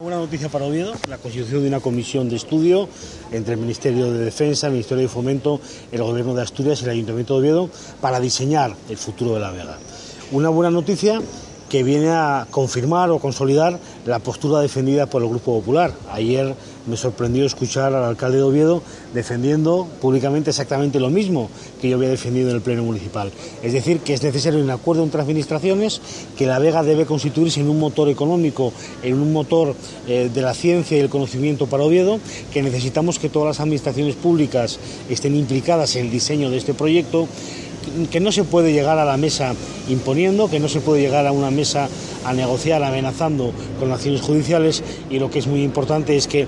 Una noticia para Oviedo, la constitución de una comisión de estudio entre el Ministerio de Defensa, el Ministerio de Fomento, el Gobierno de Asturias y el Ayuntamiento de Oviedo para diseñar el futuro de la Vega. Una buena noticia que viene a confirmar o consolidar la postura defendida por el Grupo Popular. Ayer me sorprendió escuchar al alcalde de Oviedo defendiendo públicamente exactamente lo mismo que yo había defendido en el Pleno Municipal. Es decir, que es necesario un acuerdo entre administraciones, que la Vega debe constituirse en un motor económico, en un motor eh, de la ciencia y el conocimiento para Oviedo, que necesitamos que todas las administraciones públicas estén implicadas en el diseño de este proyecto que no se puede llegar a la mesa imponiendo, que no se puede llegar a una mesa a negociar amenazando con acciones judiciales y lo que es muy importante es que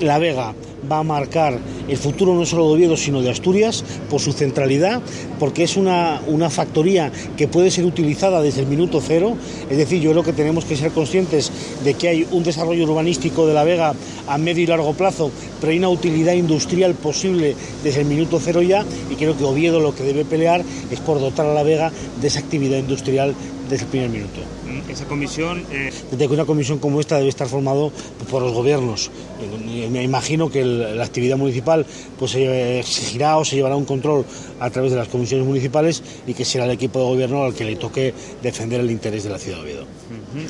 La Vega va a marcar el futuro no solo de Oviedo, sino de Asturias, por su centralidad, porque es una, una factoría que puede ser utilizada desde el minuto cero. Es decir, yo creo que tenemos que ser conscientes de que hay un desarrollo urbanístico de La Vega a medio y largo plazo, pero hay una utilidad industrial posible desde el minuto cero ya, y creo que Oviedo lo que debe pelear es por dotar a La Vega de esa actividad industrial desde el primer minuto. Mm, esa comisión. Eh... Desde que una comisión como esta debe estar formado por los gobiernos. Me imagino que el, la actividad municipal pues se exigirá o se llevará un control a través de las comisiones municipales y que será el equipo de gobierno al que le toque defender el interés de la ciudad de Oviedo.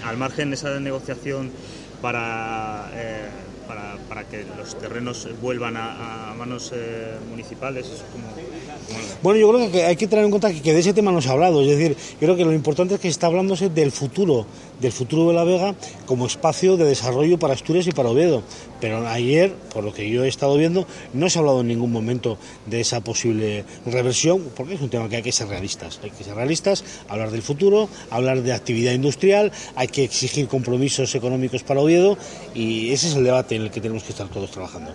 Al margen de esa negociación para. Eh para, para, que los terrenos vuelvan a, manos eh, municipales? Como, como... Bueno, yo creo que hay que tener en cuenta que, de ese tema no se ha hablado. Es decir, yo creo que lo importante es que está hablándose del futuro, del futuro de La Vega como espacio de desarrollo para Asturias y para Oviedo. Pero ayer, por lo que yo he estado viendo, no se ha hablado en ningún momento de esa posible reversión, porque es un tema que hay que ser realistas. Hay que ser realistas, hablar del futuro, hablar de actividad industrial, hay que exigir compromisos económicos para Oviedo y ese es el debate en el que tenemos que estar todos trabajando.